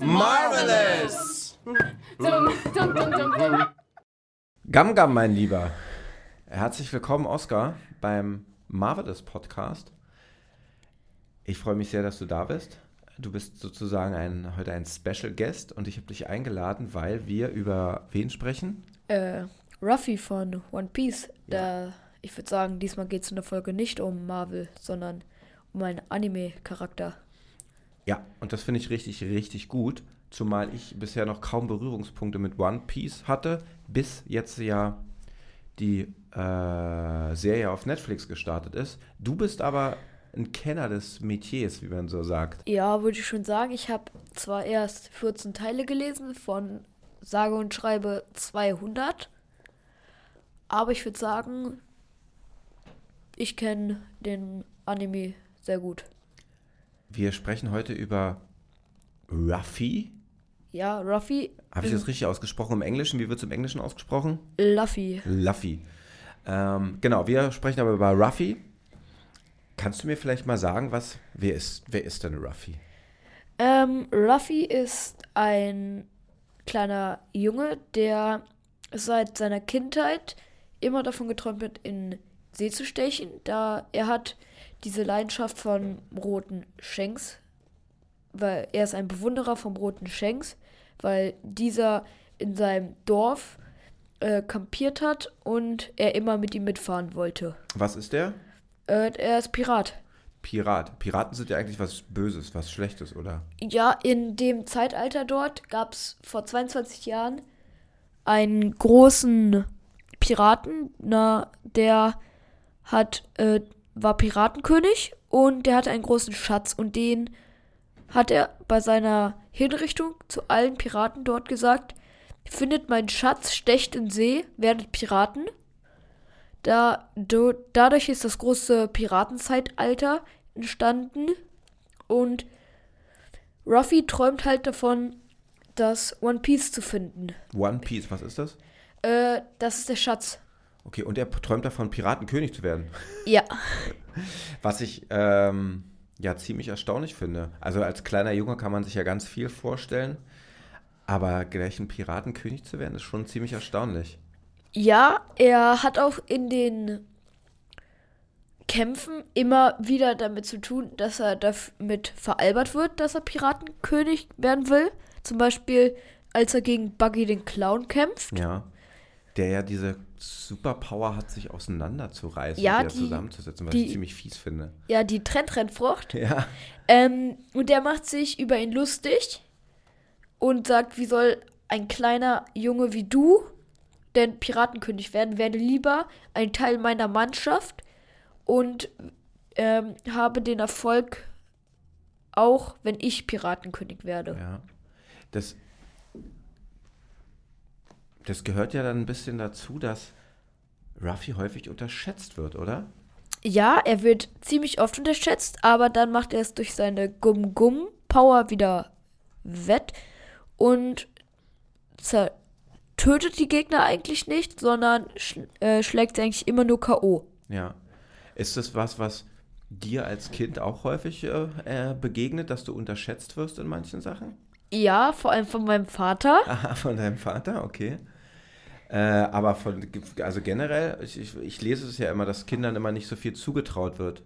Marvelous! Gam Gam, mein Lieber. Herzlich willkommen, Oskar, beim Marvelous Podcast. Ich freue mich sehr, dass du da bist. Du bist sozusagen ein, heute ein Special Guest und ich habe dich eingeladen, weil wir über wen sprechen? Äh, Ruffy von One Piece. Da, ich würde sagen, diesmal geht es in der Folge nicht um Marvel, sondern um einen Anime-Charakter. Ja, und das finde ich richtig, richtig gut, zumal ich bisher noch kaum Berührungspunkte mit One Piece hatte, bis jetzt ja die äh, Serie auf Netflix gestartet ist. Du bist aber ein Kenner des Metiers, wie man so sagt. Ja, würde ich schon sagen. Ich habe zwar erst 14 Teile gelesen von sage und schreibe 200, aber ich würde sagen, ich kenne den Anime sehr gut. Wir sprechen heute über Ruffy. Ja, Ruffy. Habe ich das richtig ausgesprochen im Englischen? Wie wird es im Englischen ausgesprochen? Luffy. Luffy. Ähm, genau, wir sprechen aber über Ruffy. Kannst du mir vielleicht mal sagen, was, wer ist, wer ist denn Ruffy? Ähm, Ruffy ist ein kleiner Junge, der seit seiner Kindheit immer davon geträumt hat, in See zu stechen, da er hat diese Leidenschaft von roten Shanks, weil er ist ein Bewunderer vom roten Shanks, weil dieser in seinem Dorf äh, kampiert hat und er immer mit ihm mitfahren wollte. Was ist der? Äh, er ist Pirat. Pirat. Piraten sind ja eigentlich was Böses, was Schlechtes, oder? Ja, in dem Zeitalter dort gab es vor 22 Jahren einen großen Piraten, na, der hat, äh, war Piratenkönig und der hatte einen großen Schatz und den hat er bei seiner Hinrichtung zu allen Piraten dort gesagt, findet meinen Schatz, stecht in See, werdet Piraten. Da, do, dadurch ist das große Piratenzeitalter entstanden und Ruffy träumt halt davon, das One Piece zu finden. One Piece, was ist das? Äh, das ist der Schatz. Okay, und er träumt davon, Piratenkönig zu werden. Ja. Was ich ähm, ja ziemlich erstaunlich finde. Also als kleiner Junge kann man sich ja ganz viel vorstellen, aber gleich ein Piratenkönig zu werden, ist schon ziemlich erstaunlich. Ja, er hat auch in den Kämpfen immer wieder damit zu tun, dass er damit veralbert wird, dass er Piratenkönig werden will. Zum Beispiel, als er gegen Buggy den Clown kämpft. Ja. Der ja diese Superpower hat, sich auseinanderzureißen Ja, und wieder die- zusammenzusetzen, was die- ich ziemlich fies finde. Ja, die Trendtrendfrucht. Ja. Ähm, und der macht sich über ihn lustig und sagt, wie soll ein kleiner Junge wie du denn Piratenkönig werden? Werde lieber ein Teil meiner Mannschaft und ähm, habe den Erfolg auch, wenn ich Piratenkönig werde. Ja. Das, das gehört ja dann ein bisschen dazu, dass Ruffy häufig unterschätzt wird, oder? Ja, er wird ziemlich oft unterschätzt, aber dann macht er es durch seine Gum-Gum-Power wieder wett und zer tötet die Gegner eigentlich nicht, sondern sch äh, schlägt sie eigentlich immer nur K.O. Ja. Ist das was, was dir als Kind auch häufig äh, äh, begegnet, dass du unterschätzt wirst in manchen Sachen? Ja, vor allem von meinem Vater. Aha, von deinem Vater, okay. Äh, aber von, also generell, ich, ich, ich lese es ja immer, dass Kindern immer nicht so viel zugetraut wird.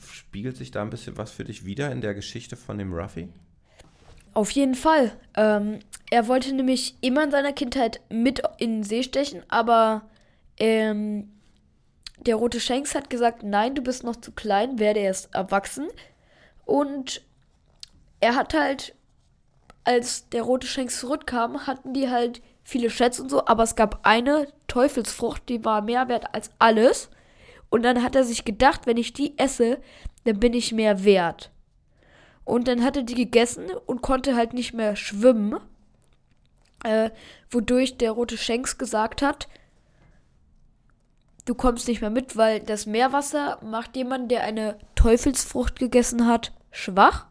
Spiegelt sich da ein bisschen was für dich wieder in der Geschichte von dem Ruffy? Auf jeden Fall. Ähm, er wollte nämlich immer in seiner Kindheit mit in den See stechen, aber ähm, der rote Shanks hat gesagt, nein, du bist noch zu klein, werde erst erwachsen. Und er hat halt, als der rote Shanks zurückkam, hatten die halt viele Schätze und so, aber es gab eine Teufelsfrucht, die war mehr wert als alles. Und dann hat er sich gedacht, wenn ich die esse, dann bin ich mehr wert. Und dann hat er die gegessen und konnte halt nicht mehr schwimmen. Äh, wodurch der rote Shanks gesagt hat, du kommst nicht mehr mit, weil das Meerwasser macht jemanden, der eine Teufelsfrucht gegessen hat, schwach.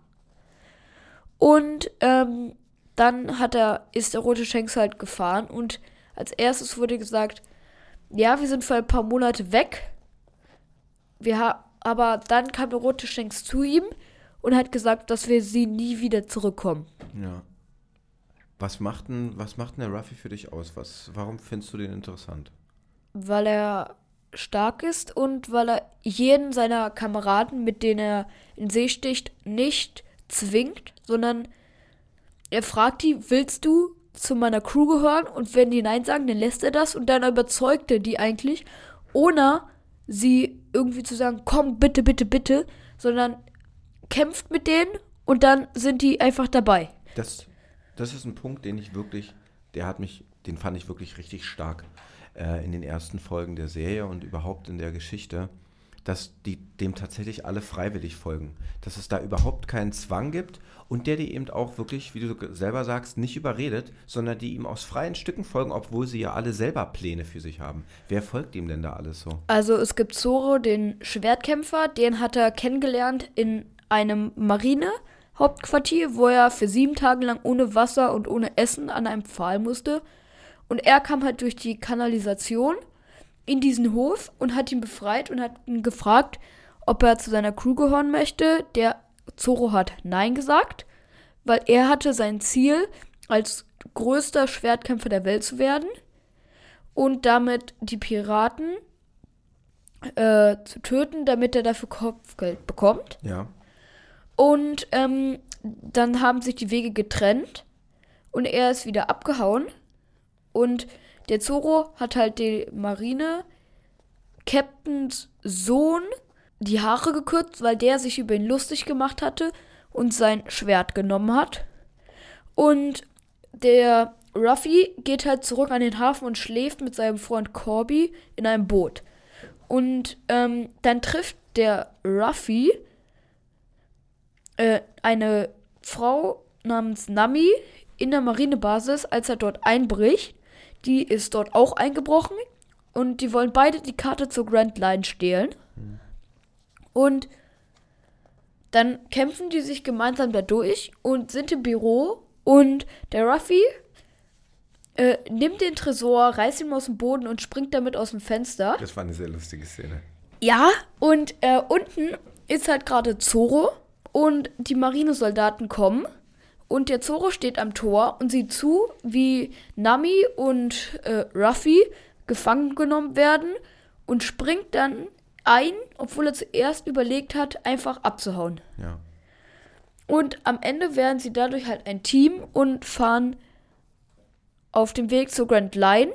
Und ähm, dann hat er, ist der rote Shanks halt gefahren und als erstes wurde gesagt, ja, wir sind für ein paar Monate weg. Wir ha aber dann kam der rote Shanks zu ihm und hat gesagt, dass wir sie nie wieder zurückkommen. Ja. Was macht denn, was macht denn der Ruffy für dich aus? Was, warum findest du den interessant? Weil er stark ist und weil er jeden seiner Kameraden, mit denen er in See sticht, nicht zwingt, sondern er fragt die, willst du zu meiner Crew gehören? Und wenn die Nein sagen, dann lässt er das und dann überzeugt er die eigentlich, ohne sie irgendwie zu sagen, komm, bitte, bitte, bitte, sondern kämpft mit denen und dann sind die einfach dabei. Das, das ist ein Punkt, den ich wirklich, der hat mich, den fand ich wirklich richtig stark äh, in den ersten Folgen der Serie und überhaupt in der Geschichte, dass die dem tatsächlich alle freiwillig folgen. Dass es da überhaupt keinen Zwang gibt und der die eben auch wirklich, wie du selber sagst, nicht überredet, sondern die ihm aus freien Stücken folgen, obwohl sie ja alle selber Pläne für sich haben. Wer folgt ihm denn da alles so? Also es gibt Zoro, den Schwertkämpfer, den hat er kennengelernt in einem Marinehauptquartier, wo er für sieben Tage lang ohne Wasser und ohne Essen an einem Pfahl musste. Und er kam halt durch die Kanalisation in diesen Hof und hat ihn befreit und hat ihn gefragt, ob er zu seiner Crew gehören möchte. Der Zoro hat Nein gesagt, weil er hatte sein Ziel, als größter Schwertkämpfer der Welt zu werden und damit die Piraten äh, zu töten, damit er dafür Kopfgeld bekommt. Ja. Und ähm, dann haben sich die Wege getrennt und er ist wieder abgehauen. Und der Zoro hat halt die Marine Captains Sohn die Haare gekürzt, weil der sich über ihn lustig gemacht hatte und sein Schwert genommen hat. Und der Ruffy geht halt zurück an den Hafen und schläft mit seinem Freund Corby in einem Boot. Und ähm, dann trifft der Ruffy äh, eine Frau namens Nami in der Marinebasis, als er dort einbricht. Die ist dort auch eingebrochen und die wollen beide die Karte zur Grand Line stehlen. Und dann kämpfen die sich gemeinsam da durch und sind im Büro und der Ruffy äh, nimmt den Tresor, reißt ihn aus dem Boden und springt damit aus dem Fenster. Das war eine sehr lustige Szene. Ja, und äh, unten ist halt gerade Zoro und die Marinesoldaten kommen und der Zoro steht am Tor und sieht zu, wie Nami und äh, Ruffy gefangen genommen werden und springt dann ein, obwohl er zuerst überlegt hat, einfach abzuhauen. Ja. Und am Ende werden sie dadurch halt ein Team und fahren auf dem Weg zur Grand Line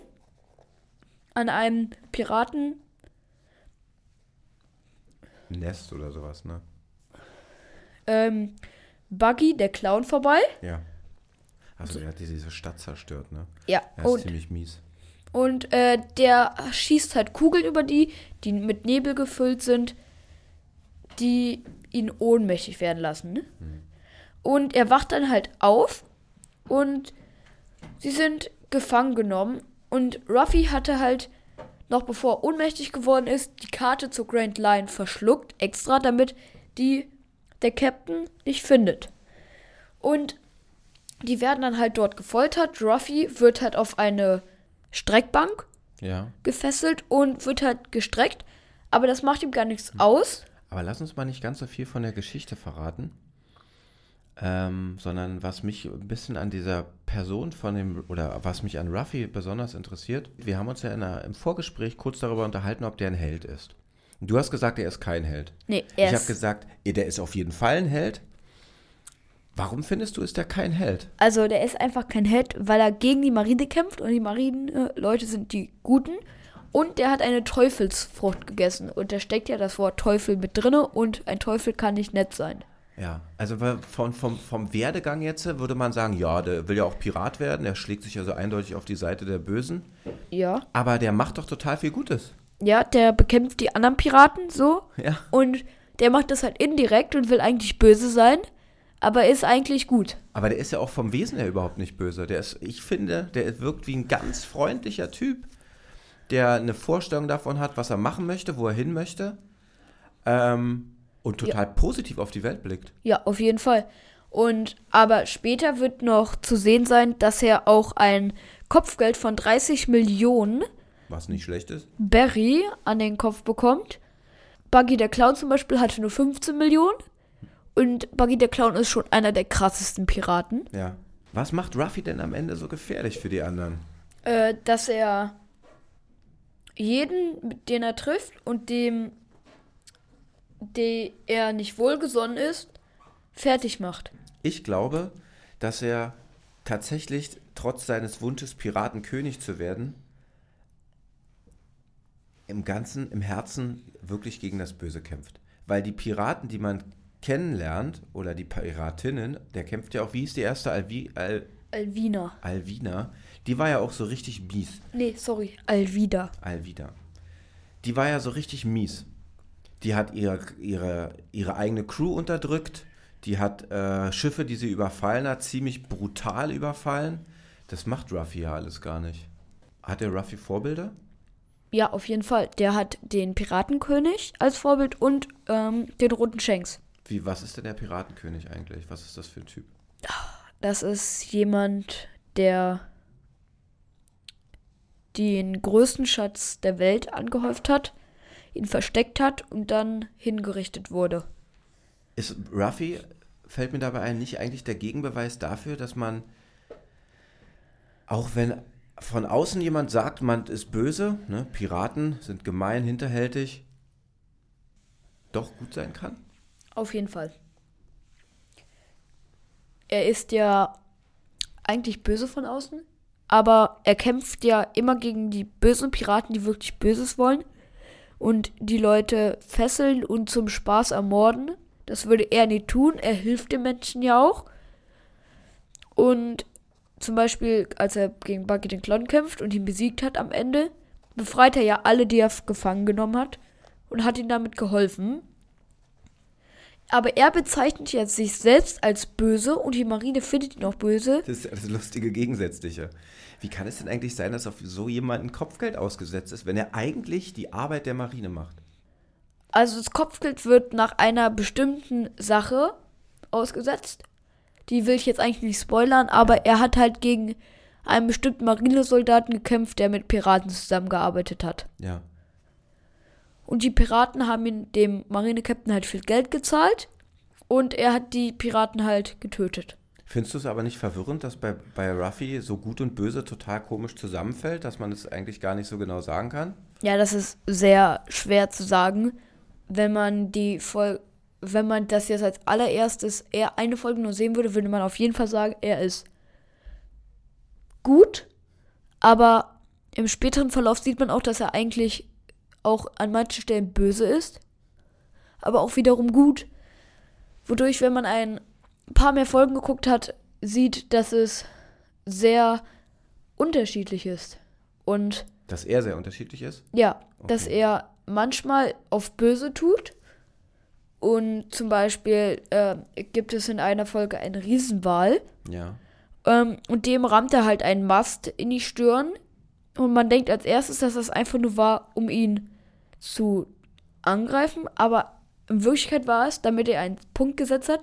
an einem Piraten. Nest oder sowas, ne? Ähm, Buggy, der Clown, vorbei. Ja. Also er hat diese Stadt zerstört, ne? Ja, Er ist und, ziemlich mies. und äh, der schießt halt Kugeln über die, die mit Nebel gefüllt sind, die ihn ohnmächtig werden lassen. Ne? Und er wacht dann halt auf und sie sind gefangen genommen. Und Ruffy hatte halt, noch bevor er ohnmächtig geworden ist, die Karte zur Grand Line verschluckt, extra, damit die der Captain nicht findet. Und die werden dann halt dort gefoltert. Ruffy wird halt auf eine Streckbank Ja. gefesselt und wird halt gestreckt. Aber das macht ihm gar nichts aus. Aber lass uns mal nicht ganz so viel von der Geschichte verraten. Ähm, sondern was mich ein bisschen an dieser Person von dem, oder was mich an Ruffy besonders interessiert, wir haben uns ja der, im Vorgespräch kurz darüber unterhalten, ob der ein Held ist. Du hast gesagt, er ist kein Held. Nee, er Ich habe gesagt, eh, der ist auf jeden Fall ein Held. Warum findest du, ist der kein Held? Also, der ist einfach kein Held, weil er gegen die Marine kämpft und die Marineleute sind die Guten. Und der hat eine Teufelsfrucht gegessen. Und da steckt ja das Wort Teufel mit drinne und ein Teufel kann nicht nett sein. Ja, also von, vom, vom Werdegang jetzt würde man sagen, ja, der will ja auch Pirat werden, der schlägt sich also eindeutig auf die Seite der Bösen. Ja. Aber der macht doch total viel Gutes. Ja, der bekämpft die anderen Piraten so. Ja. Und der macht das halt indirekt und will eigentlich böse sein. Aber ist eigentlich gut. Aber der ist ja auch vom Wesen her überhaupt nicht böse. Der ist, ich finde, der wirkt wie ein ganz freundlicher Typ, der eine Vorstellung davon hat, was er machen möchte, wo er hin möchte. Ähm, und total positiv auf die Welt blickt. Ja, auf jeden Fall. Und aber später wird noch zu sehen sein, dass er auch ein Kopfgeld von 30 Millionen Was nicht schlecht ist. Barry an den Kopf bekommt. Buggy der Clown zum Beispiel hatte nur 15 Millionen. Und Buggy der Clown ist schon einer der krassesten Piraten. Ja. Was macht Ruffy denn am Ende so gefährlich für die anderen? Äh, dass er jeden, den er trifft und dem, der er nicht wohlgesonnen ist, fertig macht. Ich glaube, dass er tatsächlich trotz seines Wunsches, Piratenkönig zu werden, im Ganzen, im Herzen wirklich gegen das Böse kämpft. Weil die Piraten, die man kennenlernt, oder die Piratinnen, der kämpft ja auch, wie ist die erste Alvi, Al, Alvina. Alvina, die war ja auch so richtig mies. Nee, sorry, Alvida. Alvida. Die war ja so richtig mies. Die hat ihre, ihre, ihre eigene Crew unterdrückt. Die hat äh, Schiffe, die sie überfallen hat, ziemlich brutal überfallen. Das macht Ruffy ja alles gar nicht. Hat der Ruffy Vorbilder? Ja, auf jeden Fall. Der hat den Piratenkönig als Vorbild und ähm, den roten Shanks. Wie, was ist denn der Piratenkönig eigentlich? Was ist das für ein Typ? Das ist jemand, der den größten Schatz der Welt angehäuft hat, ihn versteckt hat und dann hingerichtet wurde. Ist Ruffy, fällt mir dabei ein, nicht eigentlich der Gegenbeweis dafür, dass man, auch wenn von außen jemand sagt, man ist böse, ne, Piraten sind gemein, hinterhältig, doch gut sein kann? Auf jeden Fall. Er ist ja eigentlich böse von außen, aber er kämpft ja immer gegen die bösen Piraten, die wirklich Böses wollen und die Leute fesseln und zum Spaß ermorden. Das würde er nie tun. Er hilft den Menschen ja auch. Und zum Beispiel, als er gegen Buggy den Clown kämpft und ihn besiegt hat am Ende, befreit er ja alle, die er gefangen genommen hat und hat ihnen damit geholfen. Aber er bezeichnet jetzt sich selbst als böse und die Marine findet ihn auch böse. Das ist ja das lustige Gegensätzliche. Wie kann es denn eigentlich sein, dass auf so jemanden Kopfgeld ausgesetzt ist, wenn er eigentlich die Arbeit der Marine macht? Also das Kopfgeld wird nach einer bestimmten Sache ausgesetzt. Die will ich jetzt eigentlich nicht spoilern, aber er hat halt gegen einen bestimmten Marinesoldaten gekämpft, der mit Piraten zusammengearbeitet hat. Ja. Und die Piraten haben ihm, dem Marinekapitän halt viel Geld gezahlt und er hat die Piraten halt getötet. Findest du es aber nicht verwirrend, dass bei, bei Ruffy so gut und böse total komisch zusammenfällt, dass man es eigentlich gar nicht so genau sagen kann? Ja, das ist sehr schwer zu sagen, wenn man die Folge, wenn man das jetzt als allererstes eher eine Folge nur sehen würde, würde man auf jeden Fall sagen, er ist gut, aber im späteren Verlauf sieht man auch, dass er eigentlich auch an manchen Stellen böse ist, aber auch wiederum gut, wodurch, wenn man ein paar mehr Folgen geguckt hat, sieht, dass es sehr unterschiedlich ist. Und Dass er sehr unterschiedlich ist? ja, dass Okay. er manchmal auf böse tut. Und zum Beispiel äh, gibt es in einer Folge einen Riesenwal. Ja. Ähm, und dem rammt er halt einen Mast in die Stirn. Und man denkt als erstes, dass das einfach nur war, um ihn zu angreifen. Aber in Wirklichkeit war es, damit er einen Punkt gesetzt hat,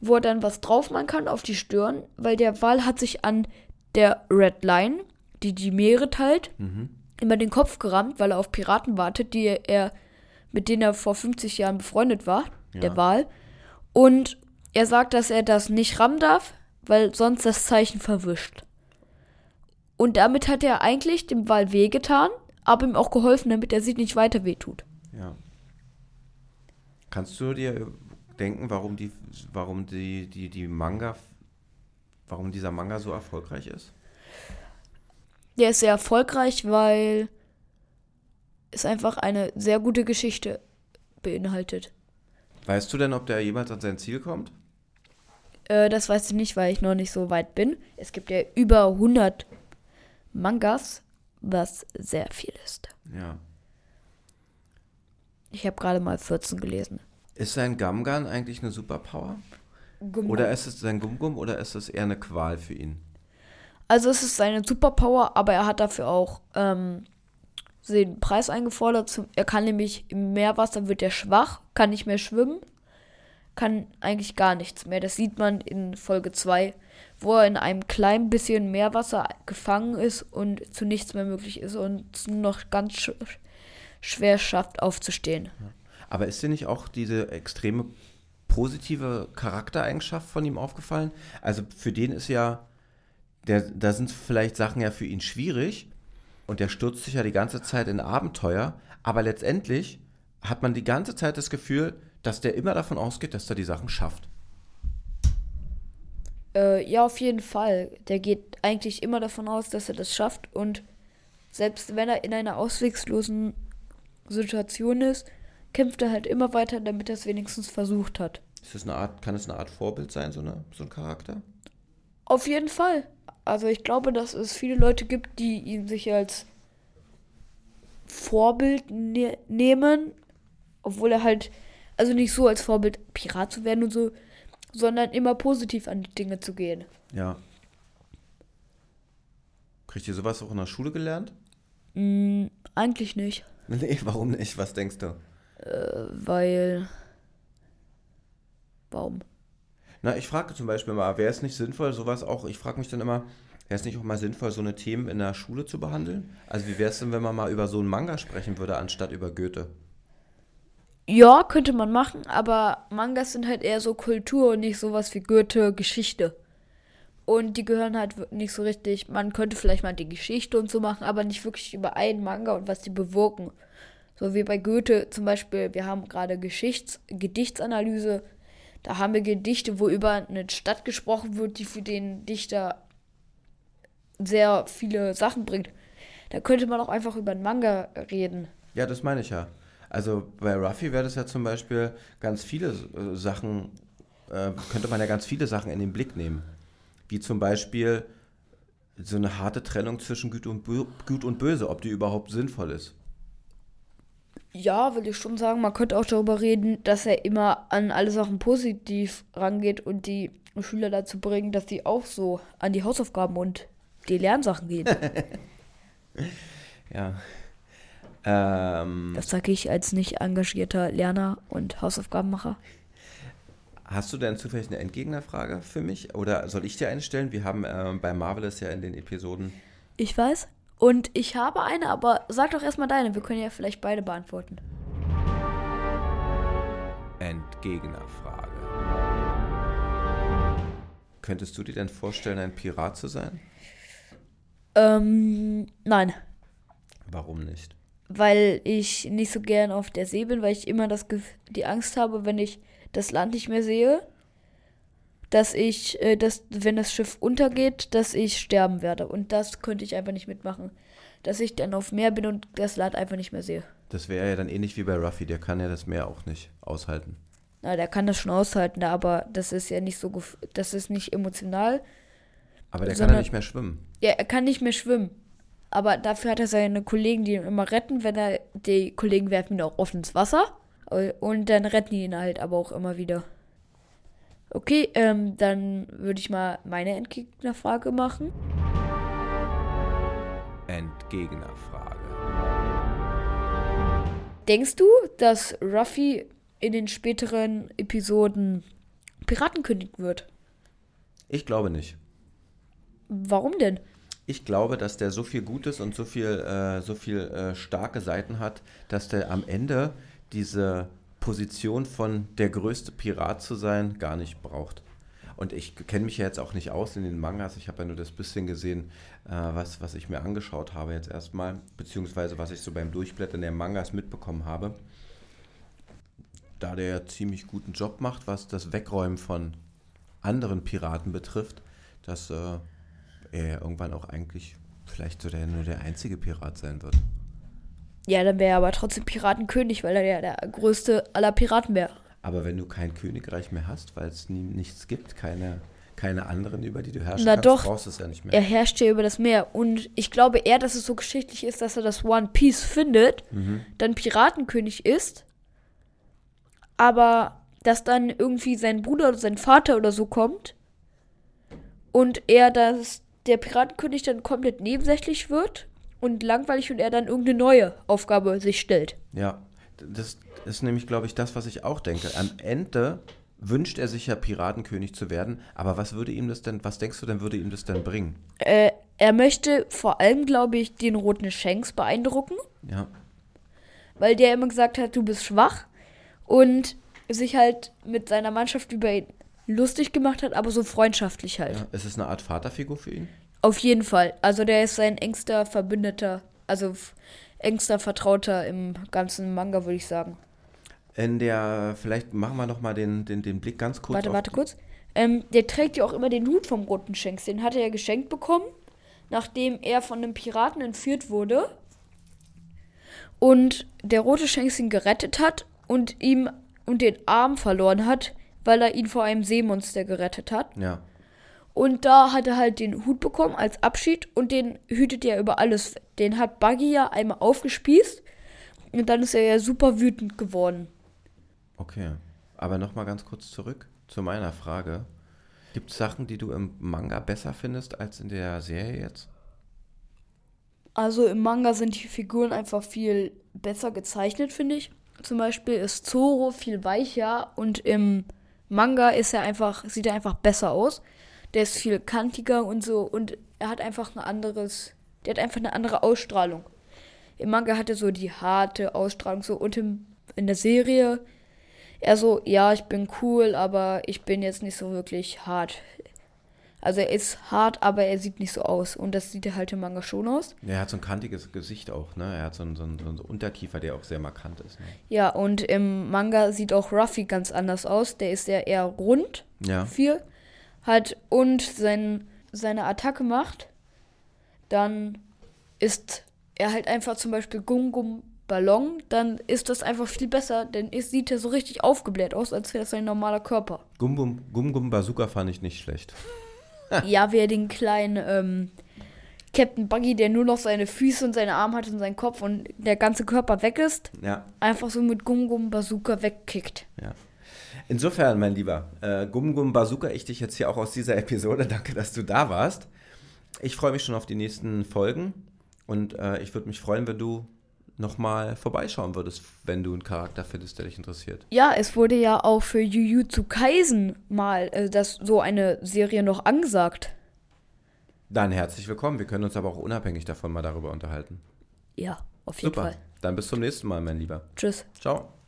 wo er dann was drauf machen kann auf die Stirn. Weil der Wal hat sich an der Red Line, die die Meere teilt, Mhm. immer den Kopf gerammt, weil er auf Piraten wartet, die er, mit denen er vor 50 Jahren befreundet war, Ja. der Wal. Und er sagt, dass er das nicht rammen darf, weil sonst das Zeichen verwischt. Und damit hat er eigentlich dem Wal wehgetan, aber ihm auch geholfen, damit er sich nicht weiter wehtut. Ja. Kannst du dir denken, warum die, warum die, die, die Manga, warum dieser Manga so erfolgreich ist? Der ist sehr erfolgreich, weil es einfach eine sehr gute Geschichte beinhaltet. Weißt du denn, ob der jemals an sein Ziel kommt? Äh, das weiß ich nicht, weil ich noch nicht so weit bin. Es gibt ja über 100 Mangas, was sehr viel ist. Ja. Ich habe gerade mal 14 gelesen. Ist sein Gamgan eigentlich eine Superpower? Oder ist es sein Gum-Gum oder ist es eher eine Qual für ihn? Also es ist seine Superpower, aber er hat dafür auch ähm, den Preis eingefordert. Er kann nämlich im Meerwasser wird er schwach, kann nicht mehr schwimmen. kann eigentlich gar nichts mehr. Das sieht man in Folge 2, wo er in einem kleinen bisschen Meerwasser gefangen ist und zu nichts mehr möglich ist und es noch ganz sch schwer schafft, aufzustehen. Aber ist dir nicht auch diese extreme positive Charaktereigenschaft von ihm aufgefallen? Also für den ist ja, der, da sind vielleicht Sachen ja für ihn schwierig und der stürzt sich ja die ganze Zeit in Abenteuer, aber letztendlich hat man die ganze Zeit das Gefühl, dass der immer davon ausgeht, dass er die Sachen schafft. Äh, ja, auf jeden Fall. Der geht eigentlich immer davon aus, dass er das schafft und selbst wenn er in einer auswegslosen Situation ist, kämpft er halt immer weiter, damit er es wenigstens versucht hat. Ist das eine Art, kann es eine Art Vorbild sein, so, eine, so ein Charakter? Auf jeden Fall. Also ich glaube, dass es viele Leute gibt, die ihn sich als Vorbild ne nehmen, obwohl er halt, also nicht so als Vorbild Pirat zu werden und so, sondern immer positiv an die Dinge zu gehen. Ja. Kriegt ihr sowas auch in der Schule gelernt? Mm, eigentlich nicht. Nee, warum nicht? Was denkst du? Äh, weil. Warum? Na, ich frage zum Beispiel mal, wäre es nicht sinnvoll, sowas auch, ich frage mich dann immer, wäre es nicht auch mal sinnvoll, so eine Themen in der Schule zu behandeln? Also wie wäre es denn, wenn man mal über so einen Manga sprechen würde, anstatt über Goethe? Ja, könnte man machen, aber Mangas sind halt eher so Kultur und nicht sowas wie Goethe, Geschichte. Und die gehören halt nicht so richtig. Man könnte vielleicht mal die Geschichte und so machen, aber nicht wirklich über einen Manga und was die bewirken. So wie bei Goethe zum Beispiel, wir haben gerade Geschichts Gedichtsanalyse. Da haben wir Gedichte, wo über eine Stadt gesprochen wird, die für den Dichter sehr viele Sachen bringt. Da könnte man auch einfach über einen Manga reden. Ja, das meine ich ja. Also bei Ruffy wäre das ja zum Beispiel ganz viele äh, Sachen, äh, könnte man ja ganz viele Sachen in den Blick nehmen. Wie zum Beispiel so eine harte Trennung zwischen Gut und, Bö Gut und Böse, ob die überhaupt sinnvoll ist. Ja, will ich schon sagen, man könnte auch darüber reden, dass er immer an alle Sachen positiv rangeht und die Schüler dazu bringen, dass sie auch so an die Hausaufgaben und die Lernsachen gehen. ja. Ähm, das sage ich als nicht engagierter Lerner und Hausaufgabenmacher. Hast du denn zufällig eine Entgegnerfrage für mich? Oder soll ich dir eine stellen? Wir haben äh, bei Marvelous ja in den Episoden. Ich weiß. Und ich habe eine, aber sag doch erstmal deine. Wir können ja vielleicht beide beantworten. Entgegnerfrage. Könntest du dir denn vorstellen, ein Pirat zu sein? Ähm, nein. Warum nicht? Weil ich nicht so gern auf der See bin, weil ich immer das, die Angst habe, wenn ich das Land nicht mehr sehe, dass ich, äh, dass, wenn das Schiff untergeht, dass ich sterben werde. Und das könnte ich einfach nicht mitmachen. Dass ich dann auf Meer bin und das Land einfach nicht mehr sehe. Das wäre ja dann ähnlich wie bei Ruffy, der kann ja das Meer auch nicht aushalten. Na, der kann das schon aushalten, aber das ist ja nicht so, das ist nicht emotional. Aber der sondern, kann ja nicht mehr schwimmen. Ja, er kann nicht mehr schwimmen. Aber dafür hat er seine Kollegen, die ihn immer retten, wenn er, die Kollegen werfen ihn auch oft ins Wasser. Und dann retten die ihn halt aber auch immer wieder. Okay, ähm, dann würde ich mal meine Entgegnerfrage machen. Entgegnerfrage. Denkst du, dass Ruffy in den späteren Episoden Piratenkönig wird? Ich glaube nicht. Warum denn? Ich glaube, dass der so viel Gutes und so viel, äh, so viel äh, starke Seiten hat, dass der am Ende diese Position von der größte Pirat zu sein gar nicht braucht. Und ich kenne mich ja jetzt auch nicht aus in den Mangas. Ich habe ja nur das bisschen gesehen, äh, was, was ich mir angeschaut habe jetzt erstmal, beziehungsweise was ich so beim Durchblättern der Mangas mitbekommen habe. Da der ja ziemlich guten Job macht, was das Wegräumen von anderen Piraten betrifft, dass äh, er irgendwann auch eigentlich vielleicht so der, nur der einzige Pirat sein wird. Ja, dann wäre er aber trotzdem Piratenkönig, weil er ja der größte aller Piraten wäre. Aber wenn du kein Königreich mehr hast, weil es nie, nichts gibt, keine, keine anderen, über die du herrschen Na kannst, doch, brauchst du es ja nicht mehr. Er herrscht ja über das Meer. Und ich glaube eher, dass es so geschichtlich ist, dass er das One Piece findet, mhm. dann Piratenkönig ist, aber dass dann irgendwie sein Bruder oder sein Vater oder so kommt und er das, der Piratenkönig dann komplett nebensächlich wird und langweilig und er dann irgendeine neue Aufgabe sich stellt. Ja, das ist nämlich, glaube ich, das, was ich auch denke. Am Ende wünscht er sich ja Piratenkönig zu werden, aber was würde ihm das denn, was denkst du denn, würde ihm das denn bringen? Äh, er möchte vor allem, glaube ich, den roten Shanks beeindrucken, Ja. weil der immer gesagt hat, du bist schwach und sich halt mit seiner Mannschaft über ihn lustig gemacht hat, aber so freundschaftlich halt. ja. Ist es eine Art Vaterfigur für ihn? Auf jeden Fall. Also der ist sein engster Verbündeter, also engster Vertrauter im ganzen Manga, würde ich sagen. In der, vielleicht machen wir noch mal den, den, den Blick ganz kurz. warte, warte kurz. Ähm, der trägt ja auch immer den Hut vom roten Shanks. Den hat er ja geschenkt bekommen, nachdem er von einem Piraten entführt wurde. Und der rote Shanks ihn gerettet hat und ihm und den Arm verloren hat, weil er ihn vor einem Seemonster gerettet hat. Ja. Und da hat er halt den Hut bekommen als Abschied und den hütet er über alles. Den hat Buggy ja einmal aufgespießt und dann ist er ja super wütend geworden. Okay. Aber noch mal ganz kurz zurück zu meiner Frage. Gibt es Sachen, die du im Manga besser findest als in der Serie jetzt? Also im Manga sind die Figuren einfach viel besser gezeichnet, finde ich. Zum Beispiel ist Zoro viel weicher und im Manga ist er einfach, sieht er einfach besser aus. Der ist viel kantiger und so und er hat einfach ein anderes, der hat einfach eine andere Ausstrahlung. Im Manga hat er so die harte Ausstrahlung so und im, in der Serie er so, ja, ich bin cool, aber ich bin jetzt nicht so wirklich hart. Also er ist hart, aber er sieht nicht so aus. Und das sieht er halt im Manga schon aus. Ja, er hat so ein kantiges Gesicht auch, ne? Er hat so einen, so einen, so einen Unterkiefer, der auch sehr markant ist. Ne? Ja, und im Manga sieht auch Ruffy ganz anders aus. Der ist ja eher rund, Ja. viel, hat und sein, seine Attacke macht. Dann ist er halt einfach zum Beispiel Gum Gum Ballon, dann ist das einfach viel besser, denn es sieht er so richtig aufgebläht aus, als wäre es sein normaler Körper. Gum Gum, Gum Bazooka fand ich nicht schlecht. ja, wer den kleinen ähm, Captain Buggy, der nur noch seine Füße und seine Arme hat und seinen Kopf und der ganze Körper weg ist, Ja, einfach so mit Gum Gum Bazooka wegkickt. ja. Insofern, mein Lieber, äh, Gum Gum Bazooka, ich dich jetzt hier auch aus dieser Episode. Danke, dass du da warst. Ich freue mich schon auf die nächsten Folgen und äh, ich würde mich freuen, wenn du nochmal vorbeischauen würdest, wenn du einen Charakter findest, der dich interessiert. Ja, es wurde ja auch für Jujutsu Kaisen mal äh, das, so eine Serie noch angesagt. Dann herzlich willkommen. Wir können uns aber auch unabhängig davon mal darüber unterhalten. Ja, auf jeden Super. Fall. Dann bis zum nächsten Mal, mein Lieber. Tschüss. Ciao.